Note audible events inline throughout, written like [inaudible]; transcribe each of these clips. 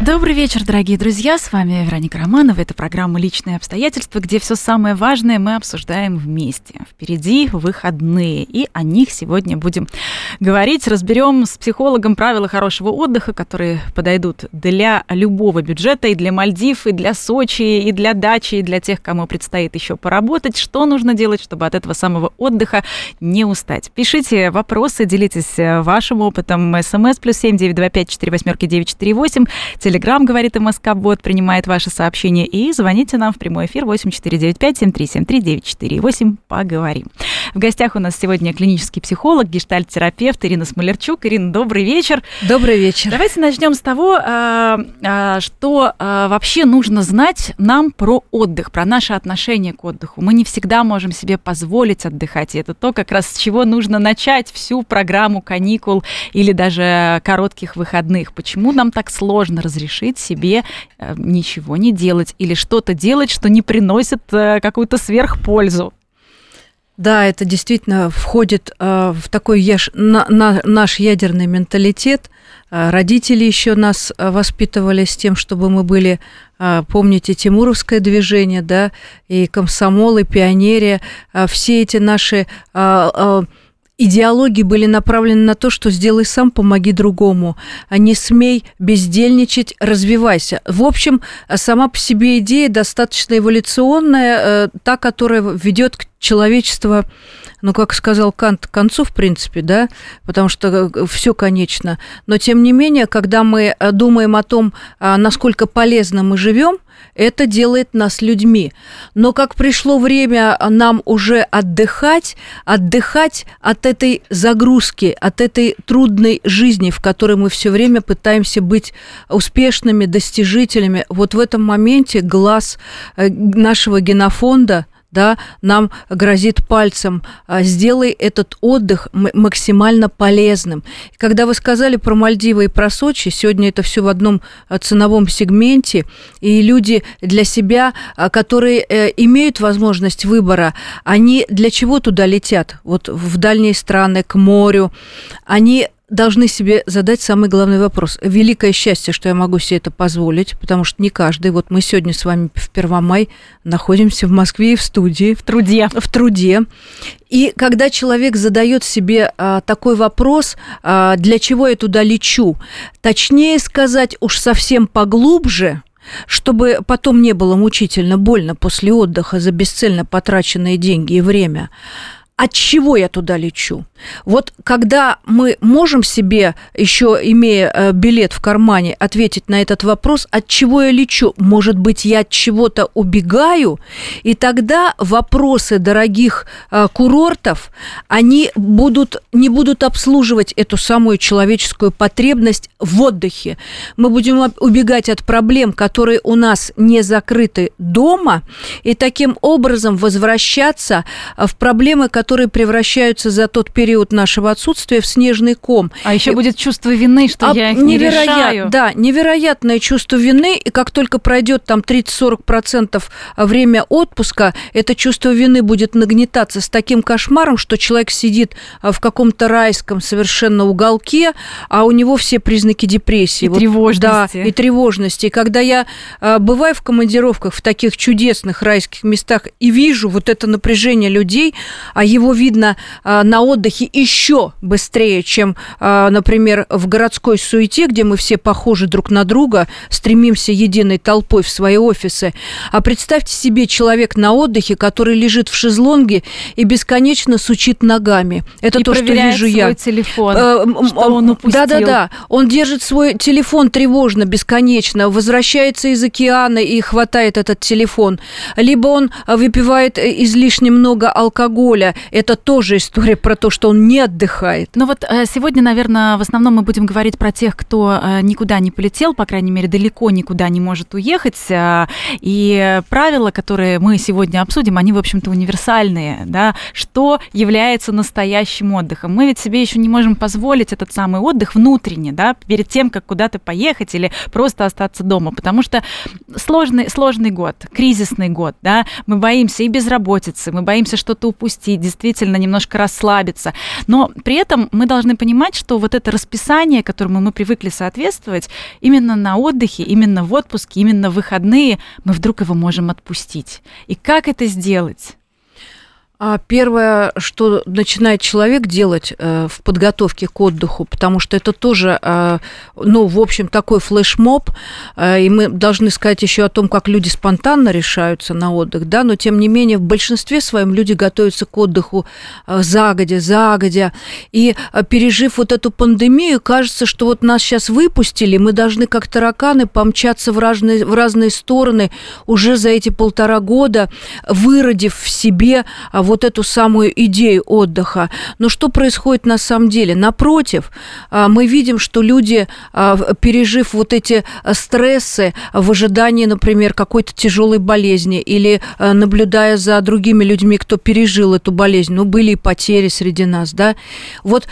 Добрый вечер, дорогие друзья. С вами Вероника Романова. Это программа «Личные обстоятельства», где все самое важное мы обсуждаем вместе. Впереди выходные, и о них сегодня будем говорить. Разберем с психологом правила хорошего отдыха, которые подойдут для любого бюджета, и для Мальдив, и для Сочи, и для дачи, и для тех, кому предстоит еще поработать. Что нужно делать, чтобы от этого самого отдыха не устать? Пишите вопросы, делитесь вашим опытом. СМС плюс семь девять два пять четыре восьмерки девять четыре восемь. Телеграм, говорит МСК Бот, принимает ваши сообщения. И звоните нам в прямой эфир 8495-7373-948. Поговорим. В гостях у нас сегодня клинический психолог, гештальт-терапевт Ирина Смолерчук. Ирина, добрый вечер. Добрый вечер. Давайте начнем с того, а, а, что а, вообще нужно знать нам про отдых, про наше отношение к отдыху. Мы не всегда можем себе позволить отдыхать. И это то, как раз с чего нужно начать всю программу каникул или даже коротких выходных. Почему нам так сложно разрешить разрешить себе э, ничего не делать или что-то делать, что не приносит э, какую-то сверхпользу. Да, это действительно входит э, в такой яш, на, на, наш ядерный менталитет. Родители еще нас воспитывали с тем, чтобы мы были, помните, Тимуровское движение, да, и комсомол, и пионерия, все эти наши идеологии были направлены на то, что сделай сам, помоги другому, а не смей бездельничать, развивайся. В общем, сама по себе идея достаточно эволюционная, э, та, которая ведет к человечеству ну, как сказал Кант, к концу, в принципе, да, потому что э, все конечно. Но, тем не менее, когда мы э, думаем о том, а, насколько полезно мы живем, это делает нас людьми. Но как пришло время нам уже отдыхать, отдыхать от этой загрузки, от этой трудной жизни, в которой мы все время пытаемся быть успешными, достижителями, вот в этом моменте глаз э, нашего генофонда – да, нам грозит пальцем, а, сделай этот отдых максимально полезным. Когда вы сказали про Мальдивы и про Сочи, сегодня это все в одном а, ценовом сегменте, и люди для себя, а, которые э, имеют возможность выбора, они для чего туда летят? Вот в дальние страны, к морю, они должны себе задать самый главный вопрос. Великое счастье, что я могу себе это позволить, потому что не каждый. Вот мы сегодня с вами в Первомай находимся в Москве и в студии. В труде. В труде. И когда человек задает себе а, такой вопрос, а, для чего я туда лечу, точнее сказать уж совсем поглубже, чтобы потом не было мучительно больно после отдыха за бесцельно потраченные деньги и время – от чего я туда лечу? Вот когда мы можем себе, еще имея э, билет в кармане, ответить на этот вопрос, от чего я лечу? Может быть, я от чего-то убегаю? И тогда вопросы дорогих э, курортов, они будут, не будут обслуживать эту самую человеческую потребность в отдыхе. Мы будем убегать от проблем, которые у нас не закрыты дома, и таким образом возвращаться э, в проблемы, которые которые превращаются за тот период нашего отсутствия в снежный ком. А еще будет чувство вины, что а я их не решаю. Да, невероятное чувство вины, и как только пройдет там 30-40% время отпуска, это чувство вины будет нагнетаться с таким кошмаром, что человек сидит а, в каком-то райском совершенно уголке, а у него все признаки депрессии. И вот, тревожности. Да, и тревожности. И когда я а, бываю в командировках в таких чудесных райских местах и вижу вот это напряжение людей, а его видно а, на отдыхе еще быстрее, чем, а, например, в городской суете, где мы все похожи друг на друга, стремимся единой толпой в свои офисы. А представьте себе человек на отдыхе, который лежит в шезлонге и бесконечно сучит ногами. Это и то, что вижу свой я. телефон, э, что он упустил. Да-да-да. Он держит свой телефон тревожно, бесконечно, возвращается из океана и хватает этот телефон. Либо он выпивает излишне много алкоголя это тоже история про то, что он не отдыхает. Ну вот э, сегодня, наверное, в основном мы будем говорить про тех, кто э, никуда не полетел, по крайней мере, далеко никуда не может уехать. Э, и правила, которые мы сегодня обсудим, они, в общем-то, универсальные. Да? Что является настоящим отдыхом? Мы ведь себе еще не можем позволить этот самый отдых внутренне, да, перед тем, как куда-то поехать или просто остаться дома, потому что сложный, сложный год, кризисный год, да, мы боимся и безработицы, мы боимся что-то упустить, действительно немножко расслабиться, но при этом мы должны понимать, что вот это расписание, которому мы привыкли соответствовать, именно на отдыхе, именно в отпуске, именно в выходные, мы вдруг его можем отпустить. И как это сделать? А первое, что начинает человек делать э, в подготовке к отдыху, потому что это тоже, э, ну, в общем, такой флешмоб, э, и мы должны сказать еще о том, как люди спонтанно решаются на отдых, да, но тем не менее в большинстве своем люди готовятся к отдыху загодя, загодя, и пережив вот эту пандемию, кажется, что вот нас сейчас выпустили, мы должны как тараканы помчаться в разные, в разные стороны. Уже за эти полтора года, выродив в себе э, вот эту самую идею отдыха. Но что происходит на самом деле? Напротив, а, мы видим, что люди, а, пережив вот эти а, стрессы в ожидании, например, какой-то тяжелой болезни или наблюдая за другими людьми, кто пережил эту болезнь, ну, были и потери среди нас, да, вот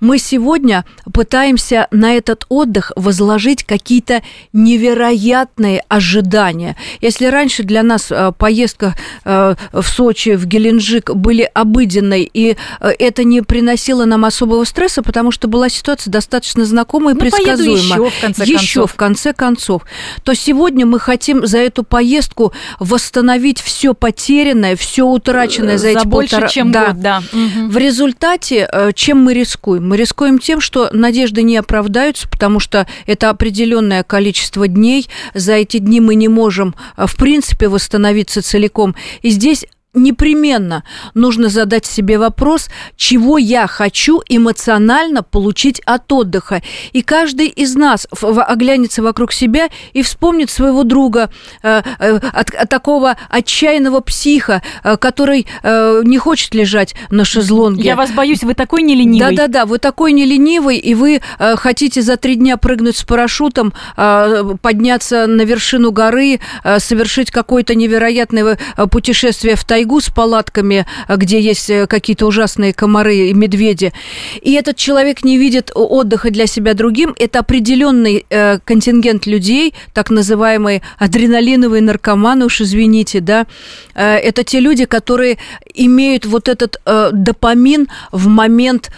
мы сегодня пытаемся на этот отдых возложить какие-то невероятные ожидания. Если раньше для нас поездка в Сочи, в Геленджик, Таджик были обыденной, и э, это не приносило нам особого стресса, потому что была ситуация достаточно знакомая и ну, предсказуемая. Еще в конце еще концов. в конце концов. То сегодня мы хотим за эту поездку восстановить все потерянное, все утраченное за, за эти больше, полтора... чем да. год, да. В результате э, чем мы рискуем? Мы рискуем тем, что надежды не оправдаются, потому что это определенное количество дней. За эти дни мы не можем, э, в принципе, восстановиться целиком. И здесь непременно нужно задать себе вопрос, чего я хочу эмоционально получить от отдыха. И каждый из нас оглянется вокруг себя и вспомнит своего друга, э, э, от, от такого отчаянного психа, э, который не хочет лежать на шезлонге. Я вас боюсь, вы такой не ленивый. Да-да-да, вы такой не ленивый, и вы хотите за три дня прыгнуть с парашютом, подняться на вершину горы, совершить какое-то невероятное путешествие в тайгу, тайгу с палатками, э, где есть э, какие-то ужасные комары и медведи. И этот человек не видит отдыха для себя другим. Это определенный э, контингент людей, так называемые адреналиновые наркоманы, уж извините, да. Это те люди, которые имеют вот этот допамин в момент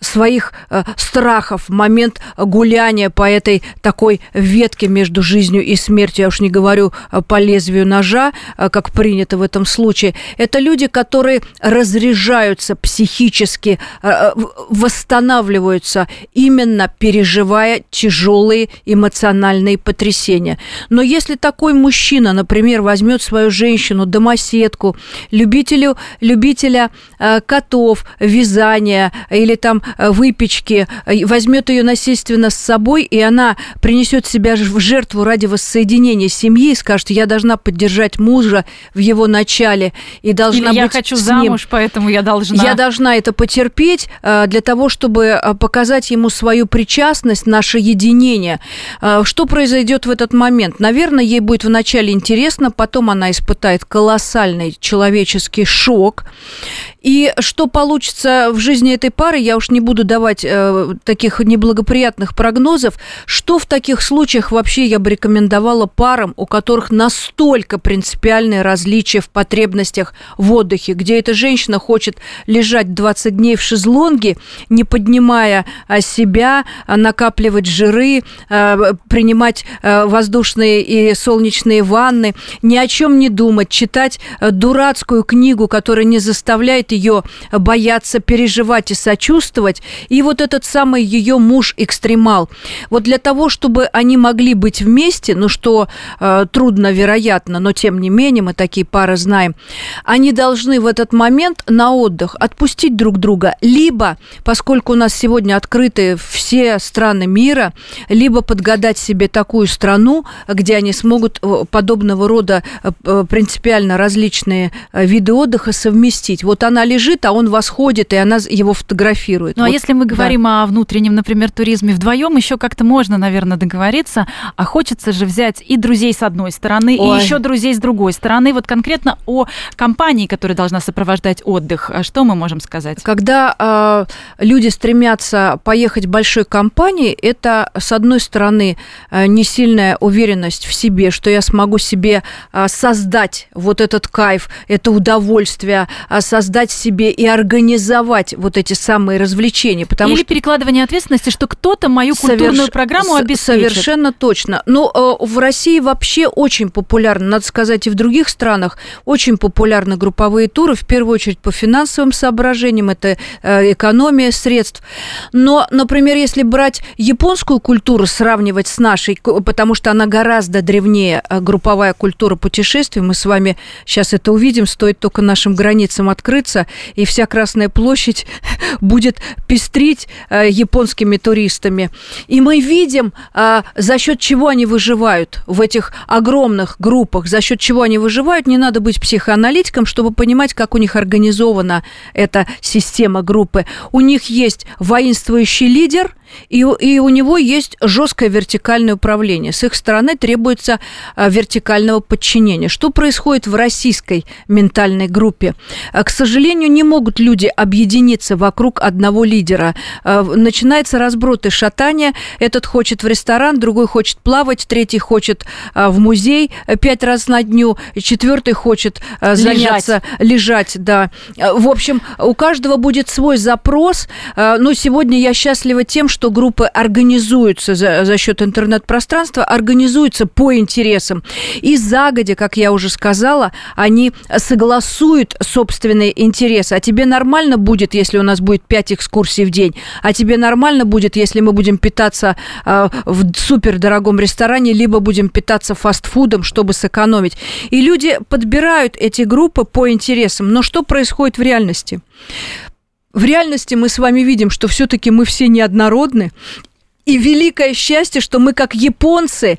своих страхов, в момент гуляния по этой такой ветке между жизнью и смертью. Я уж не говорю по лезвию ножа, как принято в этом случае случае, это люди, которые разряжаются психически, э, э, восстанавливаются, именно переживая тяжелые эмоциональные потрясения. Но если такой мужчина, например, возьмет свою женщину, домоседку, любителю, любителя э, котов, вязания или там выпечки, возьмет ее насильственно с собой, и она принесет себя в жертву ради воссоединения семьи и скажет, я должна поддержать мужа в его начале, и должна Или быть я хочу с замуж, поэтому я должна... Я должна это потерпеть э, для того, чтобы э, показать ему свою причастность, наше единение. Э, что произойдет в этот момент? Наверное, ей будет вначале интересно, потом она испытает колоссальный человеческий шок. И что получится в жизни этой пары, я уж не буду давать э, таких неблагоприятных прогнозов. Что в таких случаях вообще я бы рекомендовала парам, у которых настолько принципиальные различия в потребностях в отдыхе, где эта женщина хочет лежать 20 дней в шезлонге, не поднимая а, себя, а, накапливать жиры, э, принимать воздушные и солнечные ванны, ни о чем не думать, читать дурацкую книгу, которая не заставляет ее бояться, переживать и сочувствовать. И вот этот самый ее муж-экстремал. Вот для того, чтобы они могли быть вместе, ну что э, трудно, вероятно, но тем не менее мы такие пары знаем, они должны в этот момент на отдых отпустить друг друга, либо, поскольку у нас сегодня открыты все страны мира, либо подгадать себе такую страну, где они смогут э, подобного рода э, э, принципиально различные виды отдыха совместить. Вот она лежит, а он восходит, и она его фотографирует. Ну, а вот, а если мы говорим да. о внутреннем, например, туризме вдвоем, еще как-то можно, наверное, договориться, а хочется же взять и друзей с одной стороны, Ой. и еще друзей с другой стороны. Вот конкретно о компании, которая должна сопровождать отдых, что мы можем сказать? Когда э, люди стремятся поехать большой компанией, это, с одной стороны, э, не сильная уверенность в себе, что я смогу себе э, создать вот этот кайф, это удовольствие, э, создать себе и организовать вот эти самые развлечения. Потому Или что... перекладывание ответственности, что кто-то мою культурную Соверш... программу обеспечит. Совершенно точно. Но э, в России вообще очень популярно, надо сказать, и в других странах очень популярны групповые туры, в первую очередь по финансовым соображениям, это э, экономия средств. Но, например, если брать японскую культуру, сравнивать с нашей, потому что она гораздо древнее, э, групповая культура путешествий, мы с вами сейчас это увидим, стоит только нашим границам открыться, и вся Красная площадь [laughs] будет пестрить э, японскими туристами. И мы видим, за счет чего они выживают в этих огромных группах, за счет чего они выживают, не надо быть психоаналитиком, чтобы понимать, как у них организована эта система группы. У них есть воинствующий лидер, и, и у него есть жесткое вертикальное управление. С их стороны требуется а, вертикального подчинения. Что происходит в российской ментальной группе? А, к сожалению, не могут люди объединиться вокруг одного лидера. А, начинается разброд и шатание. Этот хочет в ресторан, другой хочет плавать, третий хочет в музей пять раз на дню, четвертый хочет заняться лежать. лежать да. В общем, у каждого будет свой запрос. Но сегодня я счастлива тем, что что группы организуются за, за счет интернет-пространства, организуются по интересам. И загодя, как я уже сказала, они согласуют собственные интересы. А тебе нормально будет, если у нас будет 5 экскурсий в день? А тебе нормально будет, если мы будем питаться э, в супердорогом ресторане, либо будем питаться фастфудом, чтобы сэкономить? И люди подбирают эти группы по интересам. Но что происходит в реальности? В реальности мы с вами видим, что все-таки мы все неоднородны. И великое счастье, что мы как японцы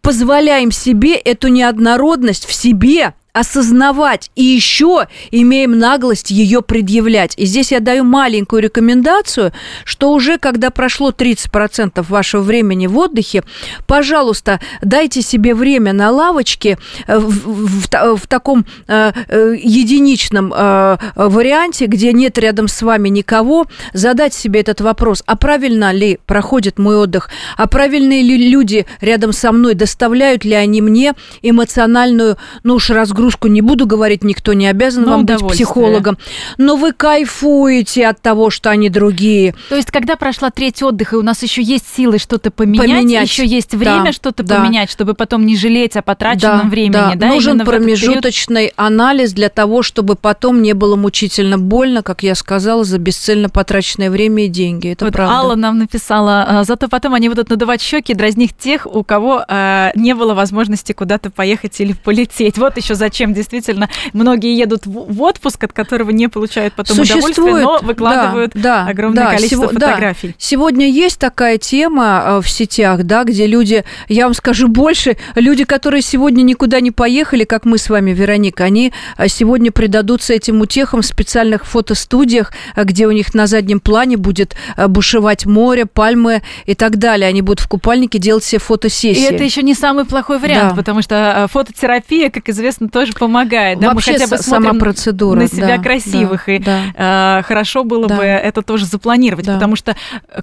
позволяем себе эту неоднородность в себе осознавать и еще имеем наглость ее предъявлять. И здесь я даю маленькую рекомендацию, что уже когда прошло 30% вашего времени в отдыхе, пожалуйста, дайте себе время на лавочке э, в, в, в таком э, э, единичном э, варианте, где нет рядом с вами никого, задать себе этот вопрос, а правильно ли проходит мой отдых, а правильные ли люди рядом со мной, доставляют ли они мне эмоциональную, ну уж разгрузку нагрузку не буду говорить, никто не обязан но вам быть психологом. Но вы кайфуете от того, что они другие. То есть, когда прошла треть отдыха, и у нас еще есть силы что-то поменять, поменять. еще есть время да, что-то да. поменять, чтобы потом не жалеть о потраченном да, времени. Да. Да, Нужен промежуточный анализ для того, чтобы потом не было мучительно больно, как я сказала, за бесцельно потраченное время и деньги. Это вот правда. Алла нам написала, «А, зато потом они будут надувать щеки, дразнить тех, у кого э, не было возможности куда-то поехать или полететь. Вот еще зачем зачем действительно многие едут в отпуск, от которого не получают потом удовольствие, но выкладывают да, да, огромное да, количество сего, фотографий. Да. Сегодня есть такая тема э, в сетях, да, где люди, я вам скажу больше, люди, которые сегодня никуда не поехали, как мы с вами, Вероника, они э, сегодня предадутся этим утехам в специальных фотостудиях, э, где у них на заднем плане будет бушевать море, пальмы и так далее. Они будут в купальнике делать себе фотосессии. И это еще не самый плохой вариант, да. потому что фототерапия, как известно, тоже помогает. Да? Вообще Мы хотя бы сама процедура. На себя да, красивых. Да, и да. Э, хорошо было да. бы это тоже запланировать, да. потому что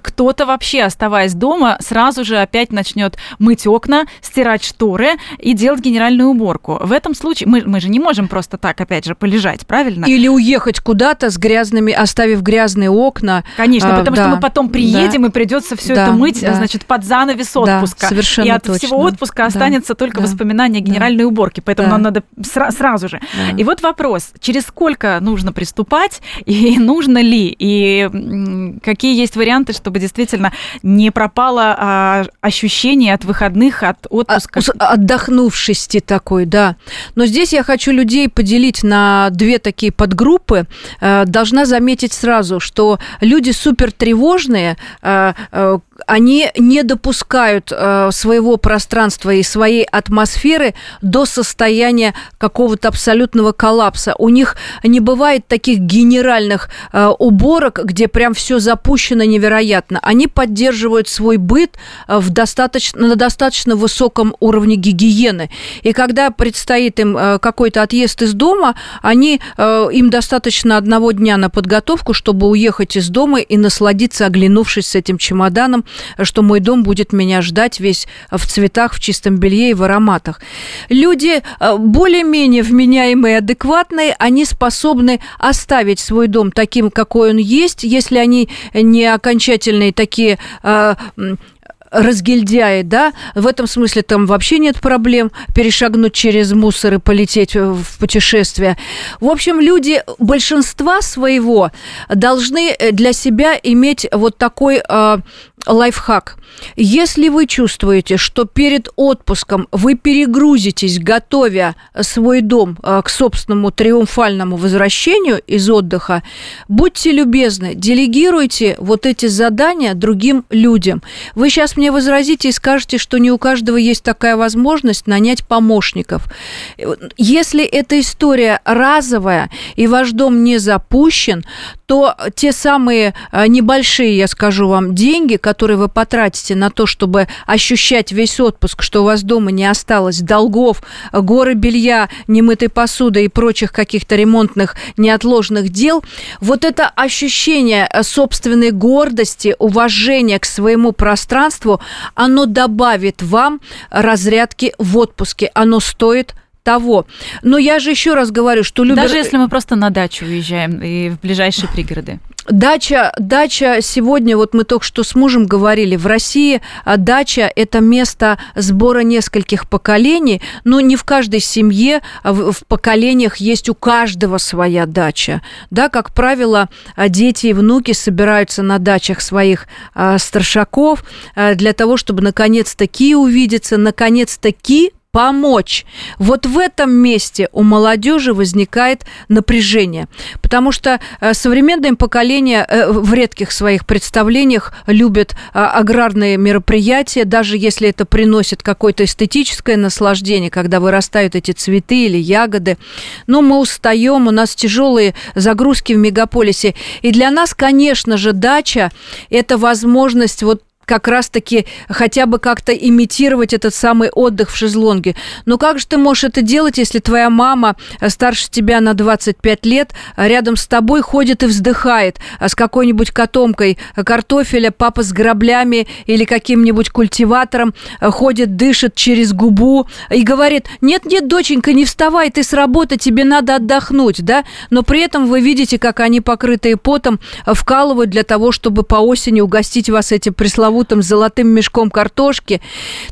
кто-то вообще, оставаясь дома, сразу же опять начнет мыть окна, стирать шторы и делать генеральную уборку. В этом случае мы, мы же не можем просто так, опять же, полежать, правильно? Или уехать куда-то с грязными, оставив грязные окна. Конечно, а, потому да. что мы потом приедем да. и придется все да. это мыть, да. значит, под занавес отпуска. Да, совершенно и от точно. всего отпуска да. останется только да. воспоминание о генеральной да. уборке. Поэтому да. нам надо сра- сразу же. Да. И вот вопрос, через сколько нужно приступать, [laughs] и нужно ли, и какие есть варианты, чтобы действительно не пропало а, ощущение от выходных, от отпуска? А, отдохнувшести такой, да. Но здесь я хочу людей поделить на две такие подгруппы. Э, должна заметить сразу, что люди супер тревожные, э, э, они не допускают э, своего пространства и своей атмосферы до состояния какого-то абсолютного коллапса. У них не бывает таких генеральных э, уборок, где прям все запущено невероятно. Они поддерживают свой быт э, в достаточно, на достаточно высоком уровне гигиены. И когда предстоит им э, какой-то отъезд из дома, они, э, им достаточно одного дня на подготовку, чтобы уехать из дома и насладиться, оглянувшись с этим чемоданом что мой дом будет меня ждать весь в цветах, в чистом белье и в ароматах. Люди э, более-менее вменяемые, адекватные, они способны оставить свой дом таким, какой он есть, если они не окончательные такие э, разгильдяи, да, в этом смысле там вообще нет проблем перешагнуть через мусор и полететь в путешествие. В общем, люди большинства своего должны для себя иметь вот такой э, лайфхак. Если вы чувствуете, что перед отпуском вы перегрузитесь, готовя свой дом э, к собственному триумфальному возвращению из отдыха, будьте любезны, делегируйте вот эти задания другим людям. Вы сейчас мне возразите и скажете, что не у каждого есть такая возможность нанять помощников. Если эта история разовая и ваш дом не запущен, то те самые э, небольшие, я скажу вам, деньги, которые вы потратите на то, чтобы ощущать весь отпуск, что у вас дома не осталось долгов, горы белья, немытой посуды и прочих каких-то ремонтных неотложных дел, вот это ощущение э, собственной гордости, уважения к своему пространству, оно добавит вам разрядки в отпуске. Оно стоит того. Но я же еще раз говорю, что любят... Даже если мы просто на дачу уезжаем и в ближайшие пригороды. Дача, дача сегодня, вот мы только что с мужем говорили, в России а, дача – это место сбора нескольких поколений, но не в каждой семье а в, в поколениях есть у каждого своя дача. Да, как правило, а, дети и внуки собираются на дачах своих старшаков для того, чтобы наконец-таки увидеться, наконец-таки помочь. Вот в этом месте у молодежи возникает напряжение, потому что э, современное поколение э, в редких своих представлениях любит а, аграрные мероприятия, даже если это приносит какое-то эстетическое наслаждение, когда вырастают эти цветы или ягоды. Но мы устаем, у нас тяжелые загрузки в мегаполисе. И для нас, конечно же, дача – это возможность вот как раз-таки хотя бы как-то имитировать этот самый отдых в шезлонге. Но как же ты можешь это делать, если твоя мама э, старше тебя на 25 лет, а рядом с тобой ходит и вздыхает а с какой-нибудь котомкой картофеля, папа с граблями или каким-нибудь культиватором э, ходит, дышит через губу и говорит, нет-нет, доченька, не вставай, ты с работы, тебе надо отдохнуть, да? Но при этом вы видите, как они, покрытые потом, э, вкалывают для того, чтобы по осени угостить вас этим пресловутым пресловутым золотым мешком картошки.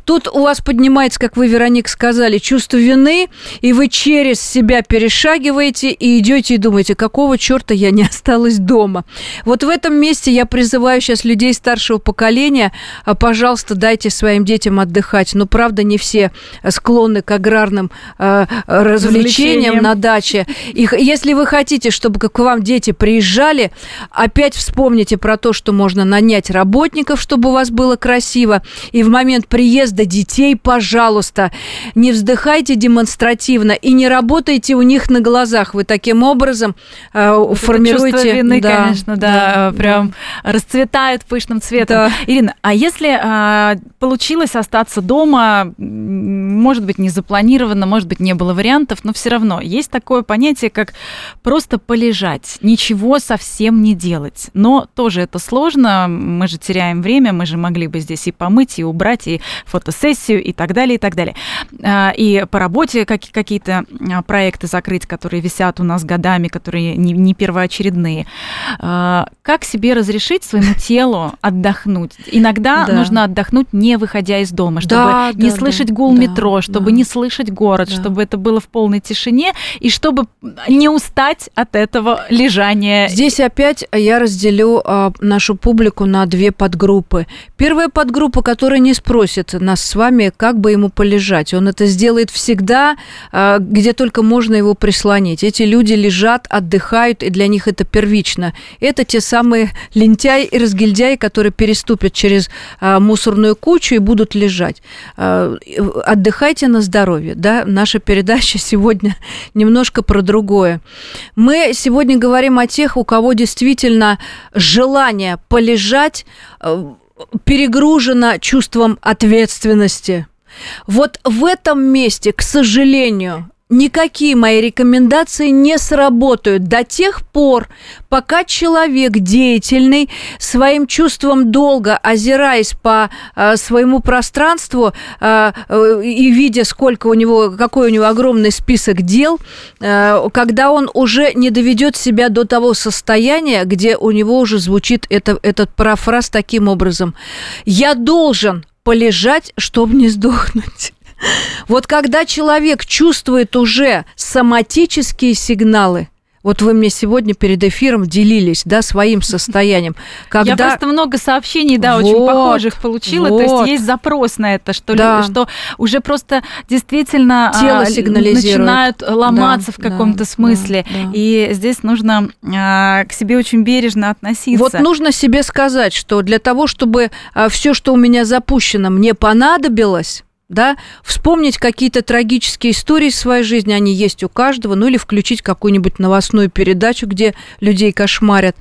Тут у вас поднимается, как вы, Вероник, сказали, чувство вины, и вы через себя перешагиваете и идете и думаете, какого черта я не осталась дома. Вот в этом месте я призываю сейчас людей старшего поколения, а, пожалуйста, дайте своим детям отдыхать. Но, правда, не все склонны к аграрным э, развлечениям на даче. И если вы хотите, чтобы к вам дети приезжали, опять вспомните про то, что можно нанять работников, чтобы у вас было красиво. И в момент приезда детей, пожалуйста, не вздыхайте демонстративно и не работайте у них на глазах. Вы таким образом э, формируете... Чувство вины, да, конечно, да, да прям да. расцветает пышным цветом. Да. Ирина, а если э, получилось остаться дома, может быть, не запланировано, может быть, не было вариантов, но все равно есть такое понятие, как просто полежать, ничего совсем не делать. Но тоже это сложно, мы же теряем время, мы мы же могли бы здесь и помыть, и убрать, и фотосессию, и так далее, и так далее. А, и по работе какие-то а, проекты закрыть, которые висят у нас годами, которые не первоочередные. А, как себе разрешить своему телу отдохнуть? Иногда да. нужно отдохнуть, не выходя из дома, чтобы да, не да, слышать гул да, метро, чтобы да. не слышать город, да. чтобы это было в полной тишине, и чтобы не устать от этого лежания. Здесь опять я разделю а, нашу публику на две подгруппы. Первая подгруппа, которая не спросит нас с вами, как бы ему полежать. Он это сделает всегда, а, где только можно его прислонить. Эти люди лежат, отдыхают, и для них это первично. Это те самые лентяи и разгильдяи, которые переступят через а, мусорную кучу и будут лежать. А, отдыхайте на здоровье. Да? Наша передача [laughs] сегодня немножко про другое. Мы сегодня говорим о тех, у кого действительно желание полежать а, перегружено чувством ответственности. Вот в этом месте, к сожалению, никакие мои рекомендации не сработают до тех пор, пока человек деятельный своим чувством долга, озираясь по э, своему пространству э, э, и видя, сколько у него, какой у него огромный список дел, э, когда он уже не доведет себя до того состояния, где у него уже звучит это, этот парафраз таким образом: "Я должен полежать, чтобы не сдохнуть". Вот когда человек чувствует уже соматические сигналы, вот вы мне сегодня перед эфиром делились, да, своим [laughs] состоянием. Когда... Я просто много сообщений, да, вот, очень похожих получила. Вот. То есть есть запрос на это, что, да. что уже просто действительно Тело сигнализирует. начинают ломаться да, в каком-то да, смысле. Да, да. И здесь нужно а, к себе очень бережно относиться. Вот нужно себе сказать, что для того, чтобы а, все, что у меня запущено, мне понадобилось да, вспомнить какие-то трагические истории в своей жизни, они есть у каждого, ну или включить какую-нибудь новостную передачу, где людей кошмарят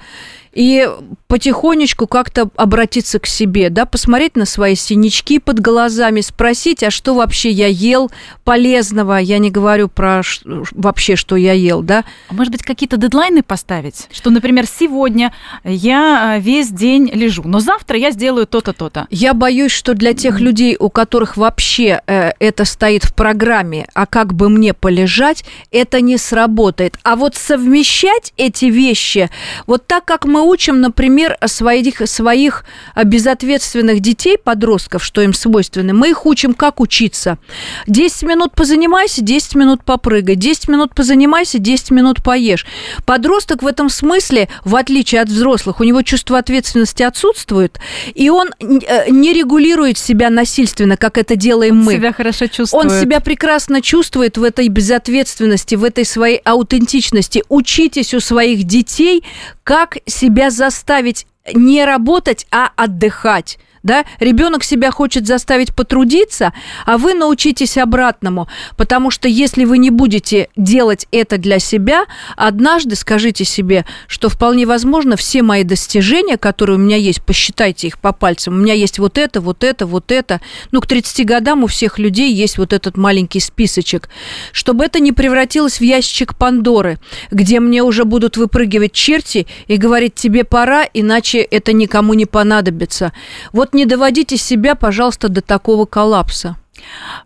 и потихонечку как-то обратиться к себе, да, посмотреть на свои синячки под глазами, спросить, а что вообще я ел полезного, я не говорю про вообще, что я ел, да. А может быть, какие-то дедлайны поставить, что, например, сегодня я э, весь день лежу, но завтра я сделаю то-то, то-то. Я боюсь, что для тех людей, у которых вообще э, это стоит в программе, а как бы мне полежать, это не сработает. А вот совмещать эти вещи, вот так, как мы учим, например, своих, своих безответственных детей, подростков, что им свойственно, мы их учим, как учиться. 10 минут позанимайся, 10 минут попрыгай, 10 минут позанимайся, 10 минут поешь. Подросток в этом смысле, в отличие от взрослых, у него чувство ответственности отсутствует, и он э, не регулирует себя насильственно, как это делаем мы. Себя хорошо чувствует. Он себя прекрасно чувствует в этой безответственности, в этой своей аутентичности. Учитесь у своих детей, как себя заставить не работать, а отдыхать да, ребенок себя хочет заставить потрудиться, а вы научитесь обратному, потому что если вы не будете делать это для себя, однажды скажите себе, что вполне возможно все мои достижения, которые у меня есть, посчитайте их по пальцам, у меня есть вот это, вот это, вот это, ну, к 30 годам у всех людей есть вот этот маленький списочек, чтобы это не превратилось в ящичек Пандоры, где мне уже будут выпрыгивать черти и говорить, тебе пора, иначе это никому не понадобится. Вот не доводите себя, пожалуйста, до такого коллапса.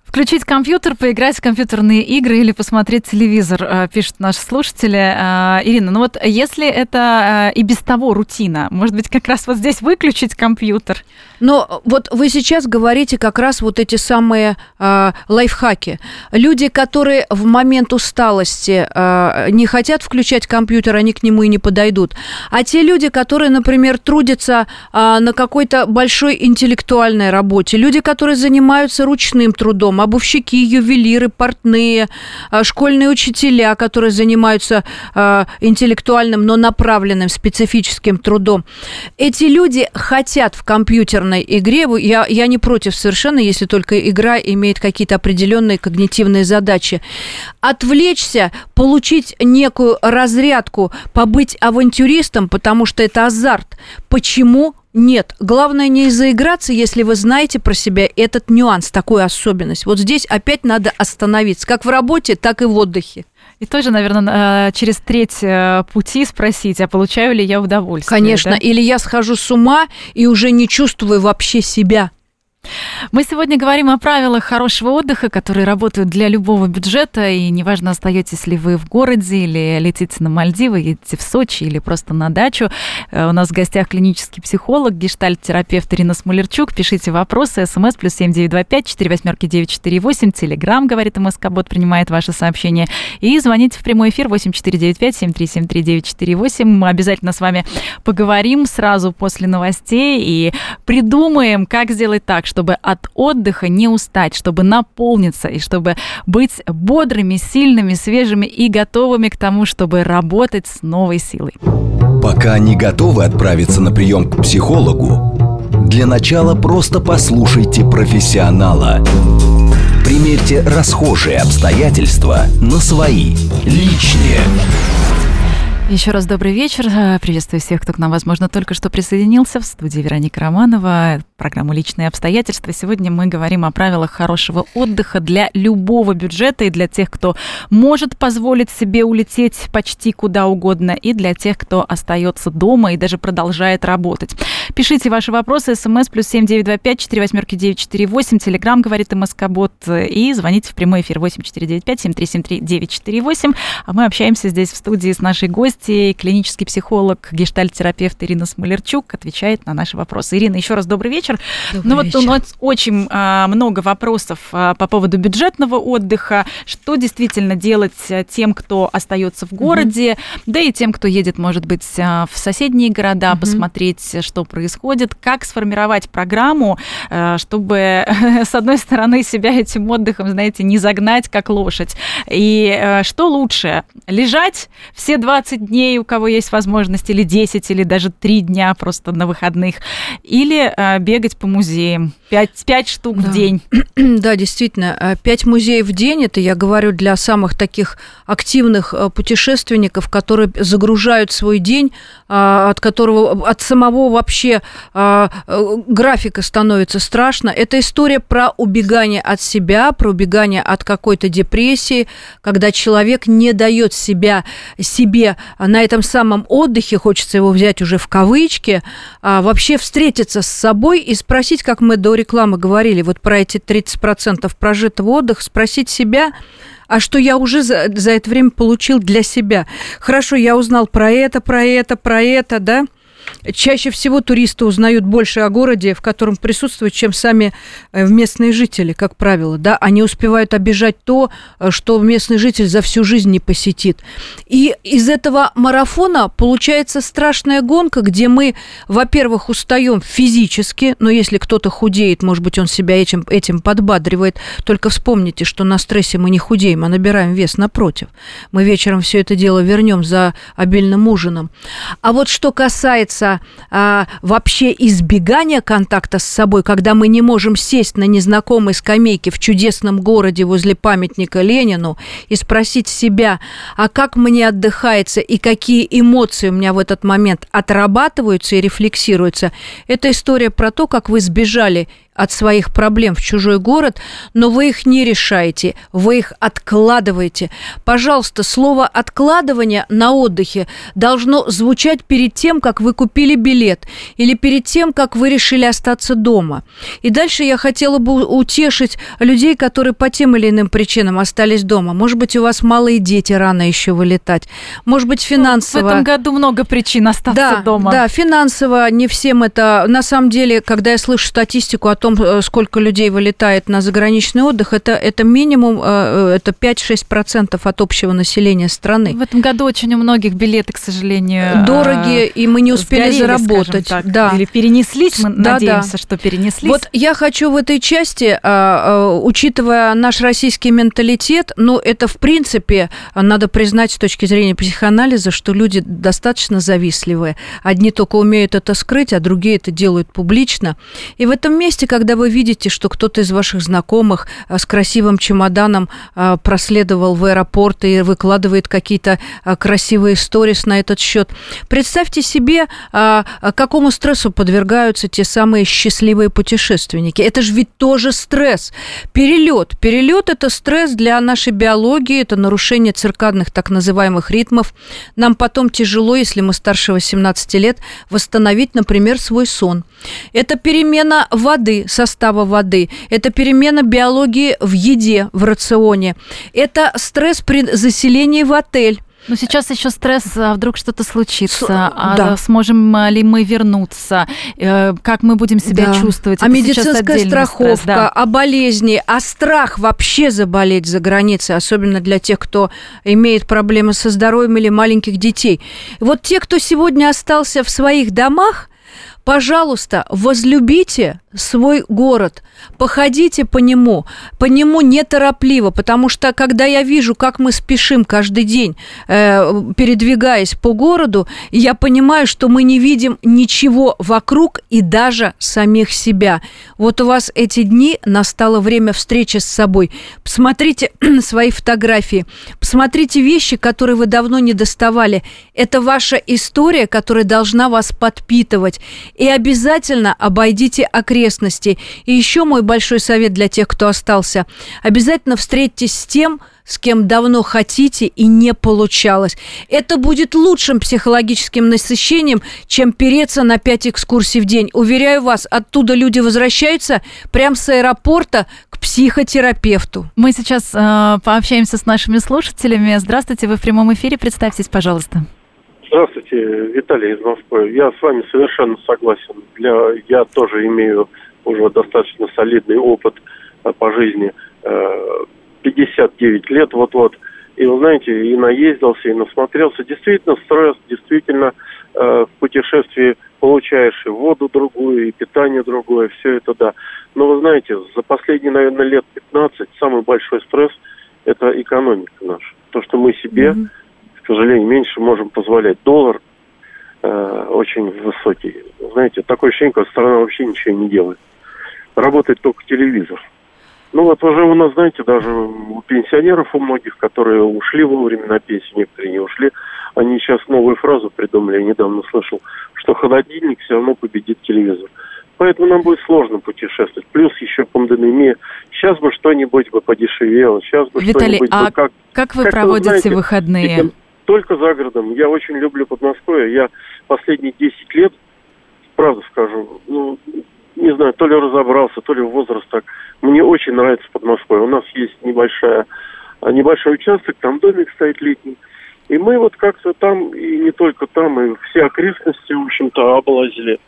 Включить компьютер, поиграть в компьютерные игры или посмотреть телевизор, э, пишут наши слушатели. Э, Ирина, ну вот если это э, и без того рутина, может быть, как раз вот здесь выключить компьютер? Но вот вы сейчас говорите как раз вот эти самые э, лайфхаки. Люди, которые в момент усталости э, не хотят включать компьютер, они к нему и не подойдут. А те люди, которые, например, трудятся э, на какой-то большой интеллектуальной работе, люди, которые занимаются ручным трудом, обувщики, ювелиры, портные, а, школьные учителя, которые занимаются а, интеллектуальным, но направленным специфическим трудом. Эти люди хотят в компьютерной игре, я, я не против совершенно, если только игра имеет какие-то определенные когнитивные задачи, отвлечься, получить некую разрядку, побыть авантюристом, потому что это азарт. Почему нет, главное не заиграться, если вы знаете про себя этот нюанс, такую особенность. Вот здесь опять надо остановиться, как в работе, так и в отдыхе. И тоже, наверное, э, через треть э, пути спросить, а получаю ли я удовольствие? Конечно, да? или я схожу с ума и уже не чувствую вообще себя. Мы сегодня говорим о правилах хорошего отдыха, которые работают для любого бюджета, и неважно, остаетесь ли вы в городе или летите на Мальдивы, едете в Сочи или просто на дачу. Э, у нас в гостях клинический психолог, гештальт-терапевт Ирина Смолерчук. Пишите вопросы, смс плюс семь девять два пять четыре восьмерки девять четыре восемь, телеграмм, говорит МСК Бот, принимает ваши сообщения, и звоните в прямой эфир восемь четыре девять пять семь три семь три девять четыре восемь. Мы обязательно с вами поговорим сразу после новостей и придумаем, как сделать так, чтобы от отдыха не устать, чтобы наполниться и чтобы быть бодрыми, сильными, свежими и готовыми к тому, чтобы работать с новой силой. Пока не готовы отправиться на прием к психологу, для начала просто послушайте профессионала. Примерьте расхожие обстоятельства на свои, личные. Еще раз добрый вечер. Э, приветствую всех, кто к нам, возможно, только что присоединился. В студии Вероника Романова, программа «Личные обстоятельства». Сегодня мы говорим о правилах хорошего отдыха для любого бюджета и для тех, кто может позволить себе улететь почти куда угодно, и для тех, кто остается дома и даже продолжает работать. Пишите ваши вопросы. СМС плюс семь девять два пять четыре восьмерки девять четыре восемь. Телеграмм говорит МСК Бот. И звоните в прямой эфир восемь четыре девять пять семь три семь три девять четыре восемь. А мы общаемся здесь в студии с нашей гостью гости, клинический психолог, гештальт-терапевт Ирина Смолерчук отвечает на наши вопросы. Ирина, еще раз добрый вечер. Добрый ну вечер. вот у нас очень а, много вопросов а, по поводу бюджетного отдыха, что действительно делать а, тем, кто остается в городе, угу. да и тем, кто едет, может быть, а, в соседние города, угу. посмотреть, что происходит, как сформировать программу, а, чтобы, [laughs] с одной стороны, себя этим отдыхом, знаете, не загнать, как лошадь. И а, что лучше, лежать все 20 дней, у кого есть возможность, или 10, или даже 3 дня просто на выходных, или э, бегать по музеям. 5, 5 штук да. в день. [clears throat] Да, действительно, 5 э, музеев в день, это я говорю для самых таких активных э, путешественников, которые загружают свой день, э, от которого, от самого вообще графика становится страшно. Это история про убегание от себя, про убегание от какой-то депрессии, когда человек не дает себя, себе на этом самом отдыхе, хочется его взять уже в кавычки, а, вообще встретиться с собой и спросить, как мы до рекламы говорили, вот про эти 30% прожитого отдыха, спросить себя, а что я уже за, за это время получил для себя. Хорошо, я узнал про это, про это, про это, да, Чаще всего туристы узнают больше о городе, в котором присутствуют, чем сами э, местные жители, как правило. Да? Они успевают обижать то, э, что местный житель за всю жизнь не посетит. И из этого марафона получается страшная гонка, где мы, во-первых, устаем физически, но если кто-то худеет, может быть, он себя этим, этим подбадривает. Только вспомните, что на стрессе мы не худеем, а набираем вес напротив. Мы вечером все это дело вернем за обильным ужином. А вот что касается а, вообще избегания контакта с собой, когда мы не можем сесть на незнакомой скамейке в чудесном городе возле памятника Ленину и спросить себя, а как мне отдыхается и какие эмоции у меня в этот момент отрабатываются и рефлексируются, это история про то, как вы сбежали от своих проблем в чужой город, но вы их не решаете, вы их откладываете. Пожалуйста, слово «откладывание» на отдыхе должно звучать перед тем, как вы купили билет или перед тем, как вы решили остаться дома. И дальше я хотела бы утешить людей, которые по тем или иным причинам остались дома. Может быть, у вас малые дети, рано еще вылетать. Может быть, финансово... Ну, в этом году много причин остаться да, дома. Да, финансово не всем это... На самом деле, когда я слышу статистику о том, том, э, сколько людей вылетает на заграничный отдых, это, это минимум, э, э, это 5-6% от общего населения страны. В этом году очень у многих билеты, к сожалению, дорогие, и мы не успели сгорели, заработать. Так. Да. Или перенеслись, мы да, надеемся, да. что перенеслись. Вот я хочу в этой части, учитывая наш российский менталитет, ну, это в принципе, надо признать с точки зрения психоанализа, что люди достаточно завистливые. Одни только умеют это скрыть, а другие это делают публично. И в этом месте, когда вы видите, что кто-то из ваших знакомых э, с красивым чемоданом э, проследовал в аэропорт и выкладывает какие-то э, красивые сторис на этот счет, представьте себе, какому стрессу подвергаются те самые счастливые путешественники. Это же ведь тоже стресс. Перелет. Перелет это стресс для нашей биологии, это нарушение циркадных так называемых ритмов. Нам потом тяжело, если мы старше 18 лет, восстановить, например, свой сон. Это перемена воды, состава воды. Это перемена биологии в еде, в рационе. Это стресс при заселении в отель. Ну, сейчас еще стресс, а вдруг что-то случится, С, а да. сможем ли мы вернуться, э, как мы будем себя да. чувствовать. А медицинская страховка, стресс, да. а болезни, а страх вообще заболеть за границей, особенно для тех, кто имеет проблемы со здоровьем или маленьких детей. Вот те, кто сегодня остался в своих домах, пожалуйста, возлюбите свой город, походите по нему, по нему неторопливо, потому что когда я вижу, как мы спешим каждый день, э, передвигаясь по городу, я понимаю, что мы не видим ничего вокруг и даже самих себя. Вот у вас эти дни настало время встречи с собой. Посмотрите [clears throat] свои фотографии, посмотрите вещи, которые вы давно не доставали. Это ваша история, которая должна вас подпитывать. И обязательно обойдите окрестности. И еще мой большой совет для тех, кто остался. Обязательно встретьтесь с тем, с кем давно хотите и не получалось. Это будет лучшим психологическим насыщением, чем переться на пять экскурсий в день. Уверяю вас, оттуда люди возвращаются прямо с аэропорта к психотерапевту. Мы сейчас э, пообщаемся с нашими слушателями. Здравствуйте, вы в прямом эфире. Представьтесь, пожалуйста. Здравствуйте, Виталий из Москвы. Я с вами совершенно согласен. Для, я тоже имею уже достаточно солидный опыт э, по жизни. 59 э, лет вот-вот. И вы знаете, и наездился, и насмотрелся. Действительно стресс, действительно э, в путешествии получаешь и воду другую, и питание другое, все это да. Но вы знаете, за последние, наверное, лет 15 самый большой стресс – это экономика наша. То, что мы себе mm-hmm к сожалению, меньше можем позволять. Доллар э, очень высокий. Знаете, такое ощущение, как страна вообще ничего не делает. Работает только телевизор. Ну вот уже у нас, знаете, даже у пенсионеров у многих, которые ушли вовремя на пенсию, некоторые не ушли, они сейчас новую фразу придумали, я недавно слышал, что холодильник все равно победит телевизор. Поэтому нам будет сложно путешествовать. Плюс еще пандемия. Сейчас бы что-нибудь бы подешевело. Сейчас бы Виталий, что-нибудь а бы как... как вы как проводите вы знаете, выходные? Только за городом. Я очень люблю Подмосковье. Я последние 10 лет, правда скажу, ну, не знаю, то ли разобрался, то ли возраст так. Мне очень нравится Подмосковье. У нас есть небольшая, небольшой участок, там домик стоит летний. И мы вот как-то там, и не только там, и все окрестности, в общем-то, облазили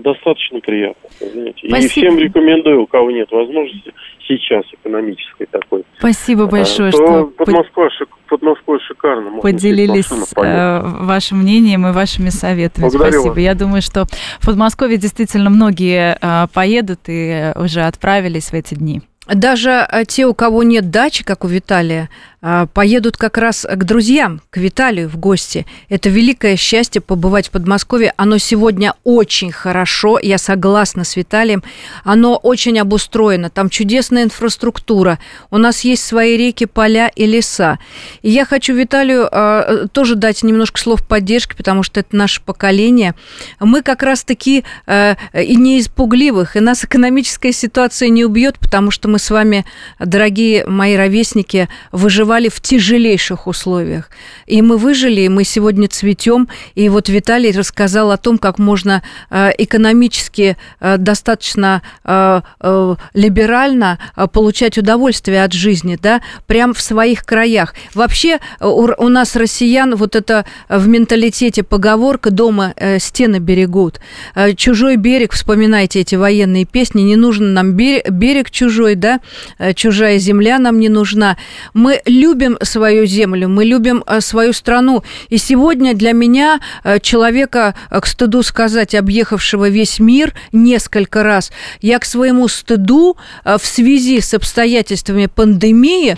достаточно приятно. Знаете. И всем рекомендую, у кого нет возможности сейчас экономической такой. Спасибо большое, то что под Москвой, под Москвой шикарно. Можно поделились э, вашим мнением и вашими советами. Благодарю Спасибо. Вас. Я думаю, что в Подмосковье действительно многие э, поедут и уже отправились в эти дни. Даже э, те, у кого нет дачи, как у Виталия, а, поедут как раз к друзьям, к Виталию в гости. Это великое счастье побывать в Подмосковье. Оно сегодня очень хорошо, я согласна с Виталием. Оно очень обустроено, там чудесная инфраструктура. У нас есть свои реки, поля и леса. И я хочу Виталию э, тоже дать немножко слов поддержки, потому что это наше поколение. Мы как раз-таки э, и не из пугливых, и нас экономическая ситуация не убьет, потому что мы с вами, дорогие мои ровесники, выживаем выживали в тяжелейших условиях. И мы выжили, и мы сегодня цветем. И вот Виталий рассказал о том, как можно э, экономически э, достаточно э, либерально получать удовольствие от жизни, да, прямо в своих краях. Вообще у нас россиян вот это в менталитете поговорка «дома стены берегут». Чужой берег, вспоминайте эти военные песни, не нужен нам берег, берег чужой, да, чужая земля нам не нужна. Мы свою землю, мы любим э, свою страну. И сегодня для меня, э, человека, э, к стыду сказать, объехавшего весь мир несколько раз, я к своему стыду в связи с обстоятельствами пандемии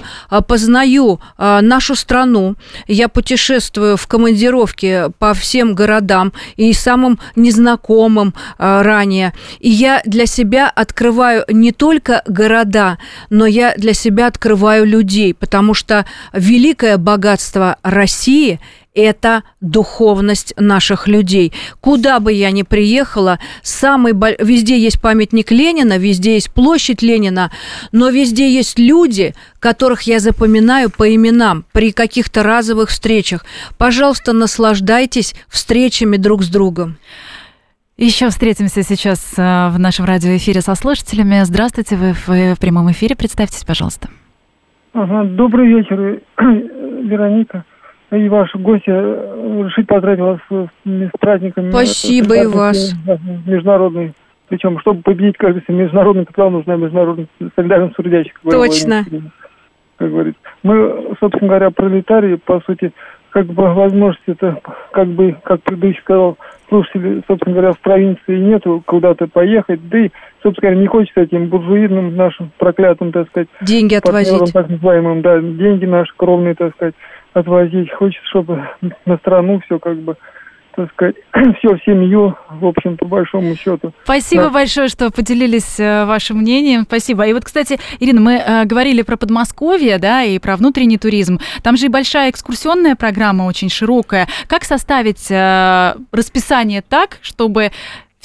познаю нашу страну. Я путешествую в командировке по всем городам и самым незнакомым ранее. И я для себя открываю не только города, но я для себя открываю людей, потому что что великое богатство России это духовность наших людей. Куда бы я ни приехала, самый везде есть памятник Ленина, везде есть площадь Ленина, но везде есть люди, которых я запоминаю по именам при каких-то разовых встречах. Пожалуйста, наслаждайтесь встречами друг с другом. Еще встретимся сейчас э, в нашем радиоэфире со слушателями. Здравствуйте, вы в, прямом эфире. Представьтесь, пожалуйста. Ага, добрый вечер, [clears throat] Вероника. И ваши гости. Решить поздравить вас с праздником. Спасибо и вас. Международный. Причем, чтобы победить, кажется, международный капитал, нужна международная солидарность трудящих. Точно. Как говорится. Мы, собственно говоря, пролетарии, по сути, как бы возможности это, как бы, как предыдущий сказал, слушатели, собственно говоря, в провинции нету куда-то поехать, да и, собственно говоря, не хочется этим буржуидным нашим проклятым, так сказать, деньги отвозить, так называемым, да, деньги наши кровные, так сказать, отвозить. Хочется, чтобы на страну все как бы так сказать, [clears throat] все в семью, в общем, по большому счету. Спасибо да. большое, что поделились э, вашим мнением. Спасибо. И вот, кстати, Ирина, мы э, говорили про Подмосковье, да, и про внутренний туризм. Там же и большая экскурсионная программа очень широкая. Как составить э, расписание так, чтобы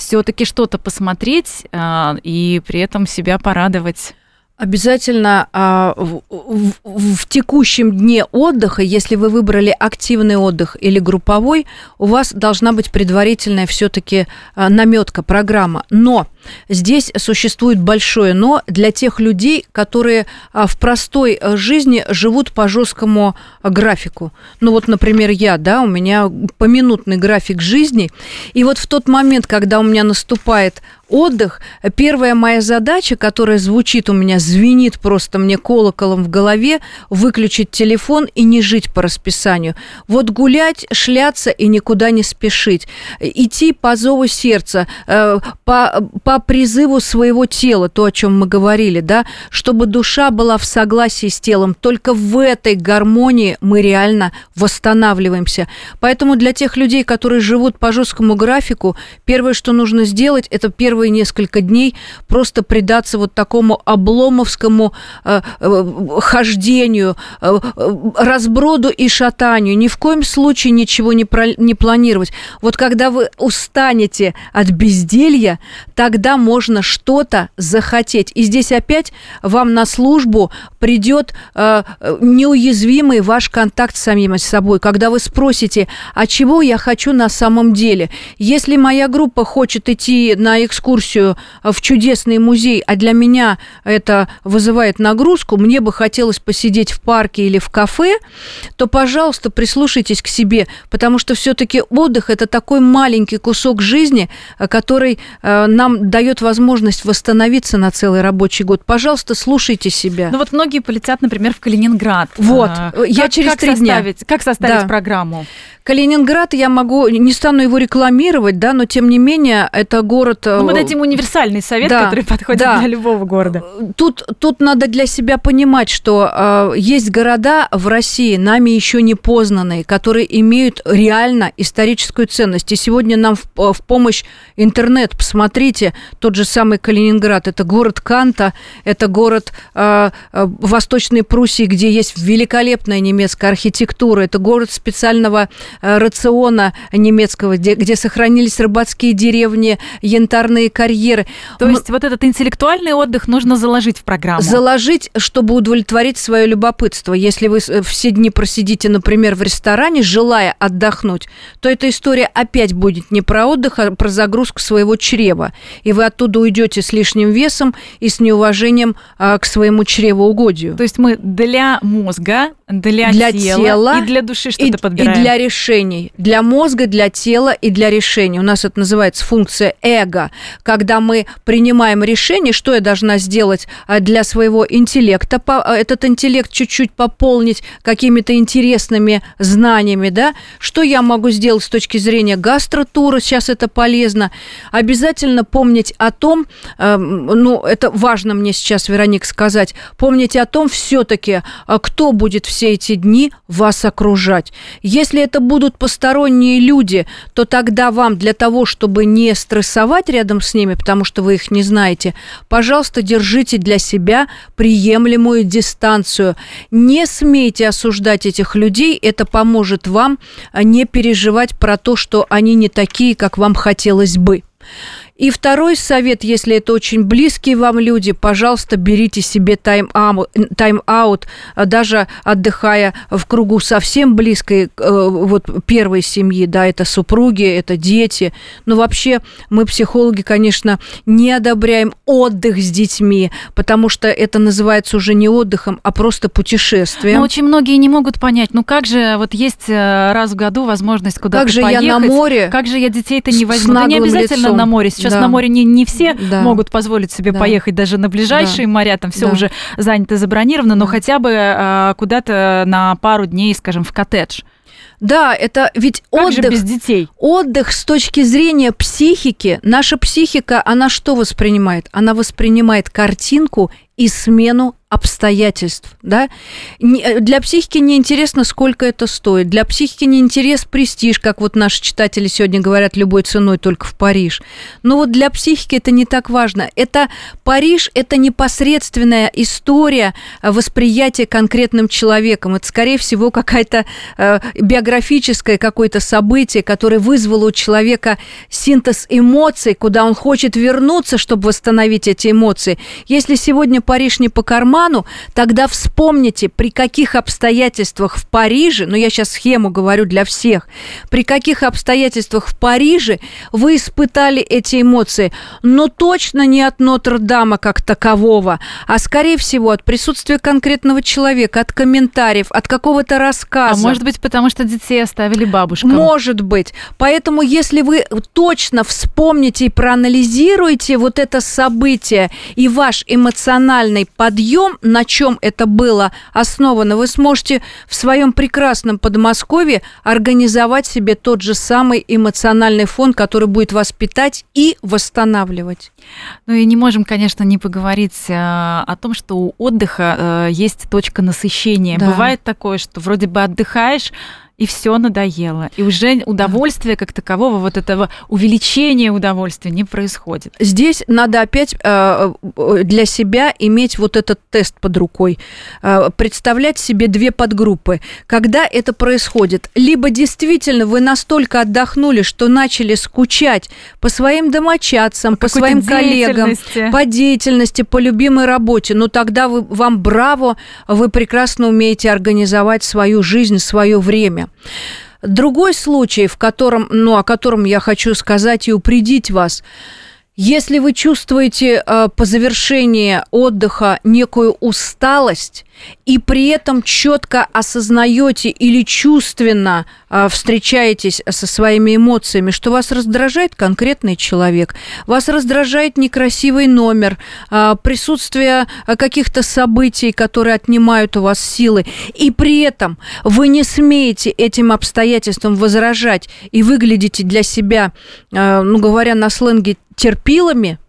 все-таки что-то посмотреть э, и при этом себя порадовать? Обязательно а, в, в, в текущем дне отдыха, если вы выбрали активный отдых или групповой, у вас должна быть предварительная все-таки а, наметка, программа. Но здесь существует большое но для тех людей, которые а, в простой а, жизни живут по жесткому графику. Ну вот, например, я, да, у меня поминутный график жизни, и вот в тот момент, когда у меня наступает отдых, первая моя задача, которая звучит у меня, звенит просто мне колоколом в голове, выключить телефон и не жить по расписанию. Вот гулять, шляться и никуда не спешить. Идти по зову сердца, э, по, по призыву своего тела, то, о чем мы говорили, да, чтобы душа была в согласии с телом. Только в этой гармонии мы реально восстанавливаемся. Поэтому для тех людей, которые живут по жесткому графику, первое, что нужно сделать, это первые несколько дней просто предаться вот такому обломовскому э, э, хождению, э, э, разброду и шатанию. Ни в коем случае ничего не, про, не планировать. Вот когда вы устанете от безделья, тогда можно что-то захотеть. И здесь опять вам на службу придет э, неуязвимый ваш контакт с самим собой. Когда вы спросите, а чего я хочу на самом деле? Если моя группа хочет идти на экскурсию, экскурсию в чудесный музей, а для меня это вызывает нагрузку, мне бы хотелось посидеть в парке или в кафе, то, пожалуйста, прислушайтесь к себе, потому что все-таки отдых это такой маленький кусок жизни, э, который э, нам дает возможность восстановиться на целый рабочий год. Пожалуйста, слушайте себя. Ну вот многие полетят, например, в Калининград. Вот, а, я как, через три дня. Как составить да. программу? Калининград, я могу, не стану его рекламировать, да, но тем не менее, это город... Ну, мы дадим универсальный совет, да, который подходит да. для любого города. Тут, тут надо для себя понимать, что э, есть города в России, нами еще не познанные, которые имеют реально историческую ценность. И сегодня нам в, в помощь интернет. Посмотрите, тот же самый Калининград. Это город Канта, это город э, э, Восточной Пруссии, где есть великолепная немецкая архитектура, это город специального Э, рациона немецкого, где, где сохранились рыбацкие деревни, янтарные карьеры. То есть вот этот интеллектуальный отдых нужно заложить в программу? Заложить, чтобы удовлетворить свое любопытство. Если вы э, все дни просидите, например, в ресторане, желая отдохнуть, то эта история опять будет не про отдых, а про загрузку своего чрева. И вы оттуда уйдете с лишним весом и с неуважением а, к своему чревоугодию. То есть мы для мозга, для, для тела, тела и для души что-то подбираем. И для решений, для мозга, для тела и для решений. У нас это называется функция эго. Когда мы принимаем решение, что я должна сделать а, для своего интеллекта, а, этот интеллект чуть-чуть пополнить какими-то интересными знаниями, да, что я могу сделать с точки зрения гастротура, сейчас это полезно. Обязательно помнить о том, эм, ну, это важно мне сейчас, Вероник, сказать, помните о том все-таки, а, кто будет все эти дни вас окружать. Если это будут посторонние люди, то тогда вам для того, чтобы не стрессовать рядом с ними, потому что вы их не знаете, пожалуйста, держите для себя приемлемую дистанцию. Не смейте осуждать этих людей, это поможет вам не переживать про то, что они не такие, как вам хотелось бы. И второй совет, если это очень близкие вам люди, пожалуйста, берите себе тайм-аут, тайм даже отдыхая в кругу совсем близкой, э, вот первой семьи, да, это супруги, это дети. Но вообще мы, психологи, конечно, не одобряем отдых с детьми, потому что это называется уже не отдыхом, а просто путешествием. Но очень многие не могут понять, ну как же, вот есть э, раз в году возможность куда-то Как же поехать, я на море? Как же я детей-то не возьму? Да не обязательно лицом. на море. Сейчас Да. на море не, не все Да. могут позволить себе Да. поехать даже на ближайшие моря, там все Да. уже занято, забронировано, но Да. хотя бы э, куда-то на пару дней, скажем, в коттедж. Да, это ведь Как же отдых. без детей? Отдых с точки зрения психики, наша психика, она что воспринимает? Она воспринимает картинку и смену обстоятельств, да? Э, Для психики не интересно, сколько это стоит. Для психики не интерес престиж, как вот наши читатели сегодня говорят, любой ценой только в Париж. Но вот для психики это не так важно. Это Париж, это непосредственная история э, восприятия конкретным человеком. Это, скорее всего, какая-то э, биографическое какое-то событие, которое вызвало у человека синтез эмоций, куда он хочет вернуться, чтобы восстановить эти эмоции. Если сегодня Париж не по карману, тогда вспомните, при каких обстоятельствах в Париже, ну я сейчас схему говорю для всех, при каких обстоятельствах в Париже вы испытали эти эмоции, но точно не от Нотр-Дама как такового, а скорее всего от присутствия конкретного человека, от комментариев, от какого-то А рассказа. может быть, потому что детей оставили бабушкам? Может быть. Поэтому, если вы точно вспомните и проанализируете вот это событие и ваш эмоциональный подъем, на чем это было основано, вы сможете в своем прекрасном Подмосковье организовать себе тот же самый эмоциональный фон, который будет вас питать и восстанавливать. Ну и не можем, конечно, не поговорить э, о том, что у отдыха э, есть точка насыщения. Да. Бывает такое, что вроде бы отдыхаешь, и все надоело. И уже удовольствия как такового, вот этого увеличения удовольствия не происходит. Здесь надо опять э, э, для себя иметь вот этот тест под рукой, Э, представлять себе две подгруппы. Когда это происходит? Либо действительно вы настолько отдохнули, что начали скучать по своим домочадцам, по, какой-то своим коллегам, по деятельности, по любимой работе, ну тогда вы, вам браво, вы прекрасно умеете организовать свою жизнь, свое время. Другой случай, в котором, ну, о котором я хочу сказать и упредить вас, если вы чувствуете э, по завершении отдыха некую усталость и при этом четко осознаете или чувственно встречаетесь со своими эмоциями, что вас раздражает конкретный человек, вас раздражает некрасивый номер, э, присутствие э, каких-то событий, которые отнимают у вас силы, и при этом вы не смеете этим обстоятельствам возражать и выглядите для себя, ну говоря на сленге, терпилами,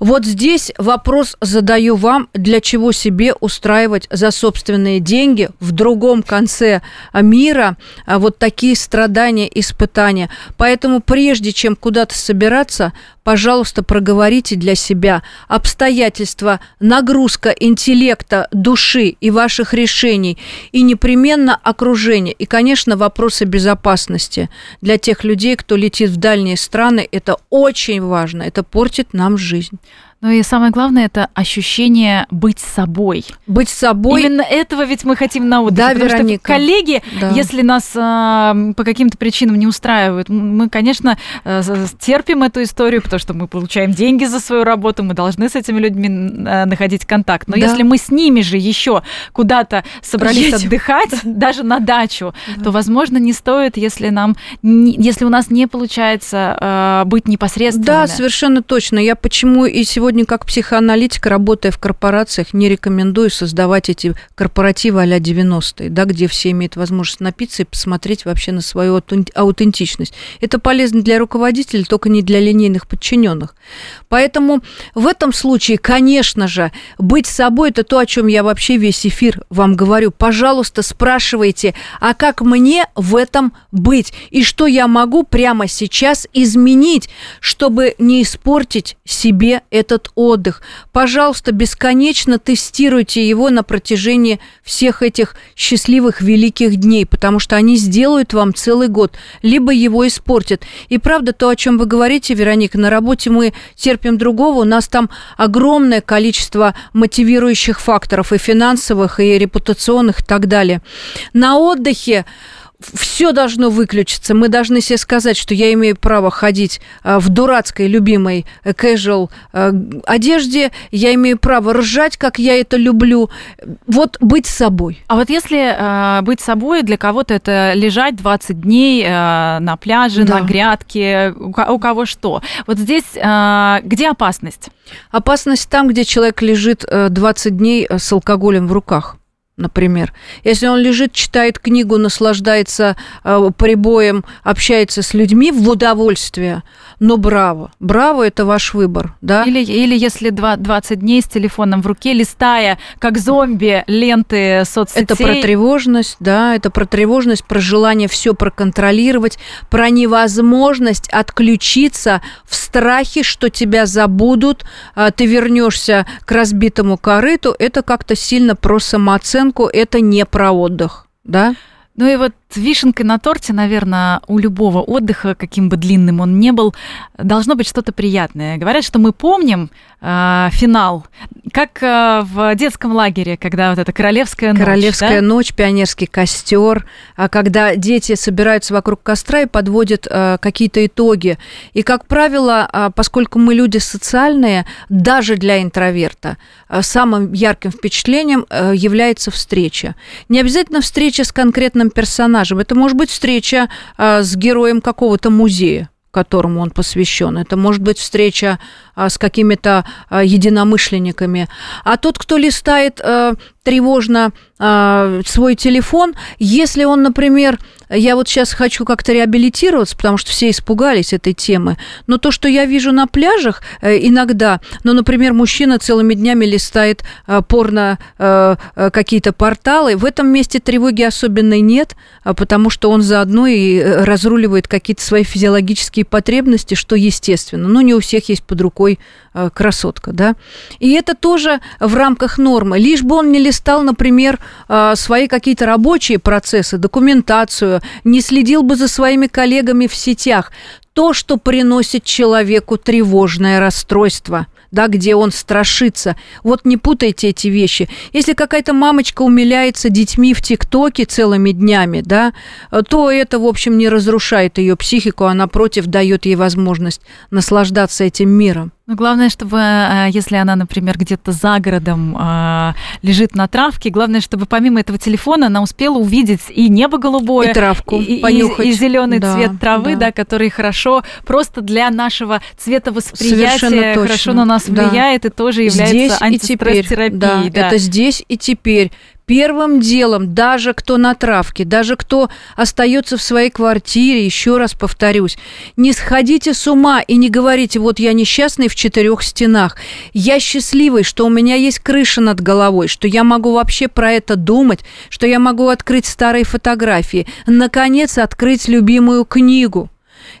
вот здесь вопрос задаю вам, для чего себе устраивать за собственные деньги в другом конце мира а, вот такие страдания, испытания. Поэтому прежде чем куда-то собираться, пожалуйста, проговорите для себя обстоятельства, нагрузка интеллекта, души и ваших решений, и непременно окружение. И, конечно, вопросы безопасности для тех людей, кто летит в дальние страны. Это очень важно, это портит нам жизнь. Ну и самое главное это ощущение быть собой. Быть собой. Именно этого ведь мы хотим на отдыхе. Да, потому Вероника. что коллеги, Да. если нас а, по каким-то причинам не устраивают, мы, конечно, э, терпим эту историю, потому что мы получаем деньги за свою работу, мы должны с этими людьми э, находить контакт. Но Да. если мы с ними же еще куда-то собрались Едем. отдыхать, [laughs] даже на дачу, то, возможно, не стоит, если нам, не- если у нас не получается э, быть непосредственными. Да, совершенно точно. Я почему и сегодня как психоаналитик, работая в корпорациях, не рекомендую создавать эти корпоративы а-ля 90-е, да, где все имеют возможность напиться и посмотреть вообще на свою аутен- аутентичность. Это полезно для руководителей, только не для линейных подчиненных. Поэтому в этом случае, конечно же, быть собой – это то, о чем я вообще весь эфир вам говорю. Пожалуйста, спрашивайте, а как мне в этом быть? И что я могу прямо сейчас изменить, чтобы не испортить себе этот этот отдых. Пожалуйста, бесконечно тестируйте его на протяжении всех этих счастливых великих дней, потому что они сделают вам целый год, либо его испортят. И правда, то, о чем вы говорите, Вероника, на работе мы терпим другого, у нас там огромное количество мотивирующих факторов и финансовых, и репутационных и так далее. На отдыхе все должно выключиться. Мы должны себе сказать, что я имею право ходить а, в дурацкой любимой э, casual э, одежде, я имею право ржать, как я это люблю. Вот быть собой. А вот если э, быть собой, для кого-то это лежать 20 дней э, на пляже, да. на грядке, у, у кого что. Вот здесь э, где опасность? Опасность там, где человек лежит 20 дней с алкоголем в руках например. Если он лежит, читает книгу, наслаждается э, прибоем, общается с людьми в удовольствие, но браво. Браво – это ваш выбор, да? Или, или если 20 дней с телефоном в руке, листая, как зомби, ленты соцсетей. Это про тревожность, да, это про тревожность, про желание все проконтролировать, про невозможность отключиться в страхе, что тебя забудут, а ты вернешься к разбитому корыту. Это как-то сильно про самооценку, это не про отдых, да? Ну и вот вишенкой на торте, наверное, у любого отдыха, каким бы длинным он ни был, должно быть что-то приятное. Говорят, что мы помним э, финал, как э, в детском лагере, когда вот эта королевская ночь. Королевская да? ночь, пионерский костер, а когда дети собираются вокруг костра и подводят э, какие-то итоги. И, как правило, э, поскольку мы люди социальные, даже для интроверта, э, самым ярким впечатлением э, является встреча. Не обязательно встреча с конкретным персонажем, персонажем. Это может быть встреча а, с героем какого-то музея которому он посвящен. Это может быть встреча с какими-то а, единомышленниками. А тот, кто листает а, тревожно а, свой телефон, если он, например, я вот сейчас хочу как-то реабилитироваться, потому что все испугались этой темы, но то, что я вижу на пляжах э, иногда, ну, например, мужчина целыми днями листает э, порно э, какие-то порталы, в этом месте тревоги особенной нет, потому что он заодно и разруливает какие-то свои физиологические потребности, что естественно. Но не у всех есть под рукой красотка, да. И это тоже в рамках нормы. Лишь бы он не листал, например, а, свои какие-то рабочие процессы, документацию, не следил бы за своими коллегами в сетях. То, что приносит человеку тревожное расстройство – да, где он страшится. Вот не путайте эти вещи. Если какая-то мамочка умиляется детьми в ТикТоке целыми днями, да, то это, в общем, не разрушает ее психику, а напротив дает ей возможность наслаждаться этим миром. Ну, главное, чтобы, э, если она, например, где-то за городом э, лежит на травке, главное, чтобы помимо этого телефона она успела увидеть и небо голубое, и травку, и, понюхать. и, и зеленый да, цвет травы, да. да, который хорошо просто для нашего цветовосприятия хорошо на нас да. влияет и тоже является здесь антистресс-терапией. Да, да, это здесь и теперь первым делом, даже кто на травке, даже кто остается в своей квартире, еще раз повторюсь, не сходите с ума и не говорите, вот я несчастный в четырех стенах, я счастливый, что у меня есть крыша над головой, что я могу вообще про это думать, что я могу открыть старые фотографии, наконец открыть любимую книгу.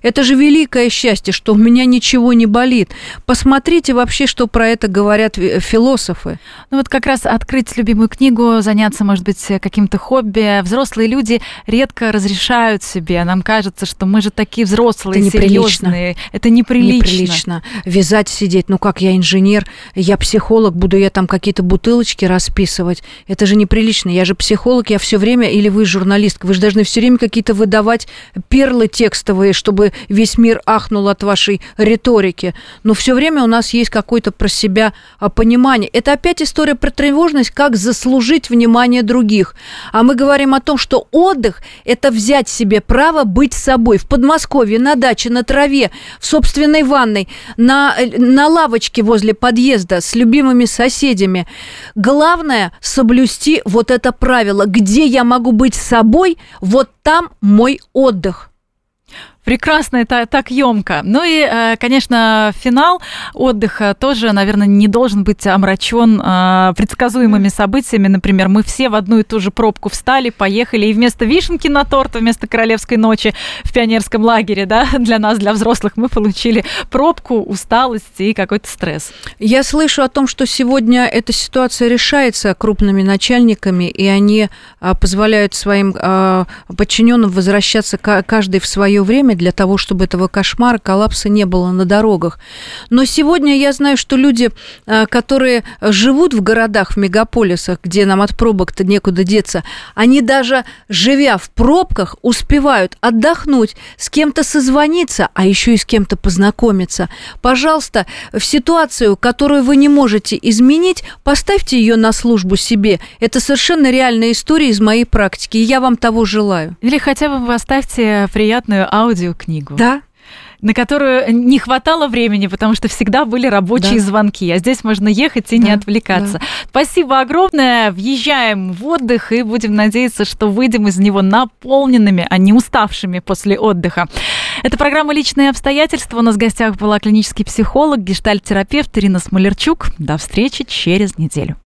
Это же великое счастье, что у меня ничего не болит. Посмотрите вообще, что про это говорят философы. Ну вот как раз открыть любимую книгу, заняться, может быть, каким-то хобби. Взрослые люди редко разрешают себе. Нам кажется, что мы же такие взрослые, это серьезные. Это неприлично. Неприлично. Вязать, сидеть. Ну как, я инженер, я психолог, буду я там какие-то бутылочки расписывать. Это же неприлично. Я же психолог, я все время, или вы журналистка, вы же должны все время какие-то выдавать перлы текстовые, чтобы весь мир ахнул от вашей риторики. Но все время у нас есть какое-то про себя а, понимание. Это опять история про тревожность, как заслужить внимание других. А мы говорим о том, что отдых – это взять себе право быть собой. В Подмосковье, на даче, на траве, в собственной ванной, на, на лавочке возле подъезда с любимыми соседями. Главное – соблюсти вот это правило. Где я могу быть собой, вот там мой отдых. Прекрасно, это так емко. Ну и, э, конечно, финал отдыха тоже, наверное, не должен быть омрачен э, предсказуемыми событиями. Например, мы все в одну и ту же пробку встали, поехали, и вместо вишенки на торт, вместо королевской ночи в пионерском лагере, да, [laughs] для нас, для взрослых, мы получили пробку, усталость и какой-то стресс. Я слышу о том, что сегодня эта ситуация решается крупными начальниками, и они а, позволяют своим а, подчиненным возвращаться каждый в свое время для того, чтобы этого кошмара, коллапса не было на дорогах. Но сегодня я знаю, что люди, а, которые живут в городах, в мегаполисах, где нам от пробок-то некуда деться, они даже, живя в пробках, успевают отдохнуть, с кем-то созвониться, а еще и с кем-то познакомиться. Пожалуйста, в ситуацию, которую вы не можете изменить, поставьте ее на службу себе. Это совершенно реальная история из моей практики, и я вам того желаю. Или хотя бы поставьте приятную аудиокнигу. Да, на которую не хватало времени, потому что всегда были рабочие да. звонки. А здесь можно ехать и да, не отвлекаться. Да. Спасибо огромное. Въезжаем в отдых и будем надеяться, что выйдем из него наполненными, а не уставшими после отдыха. Это программа «Личные обстоятельства». У нас в гостях была клинический психолог, гештальт-терапевт Ирина Смолерчук. До встречи через неделю.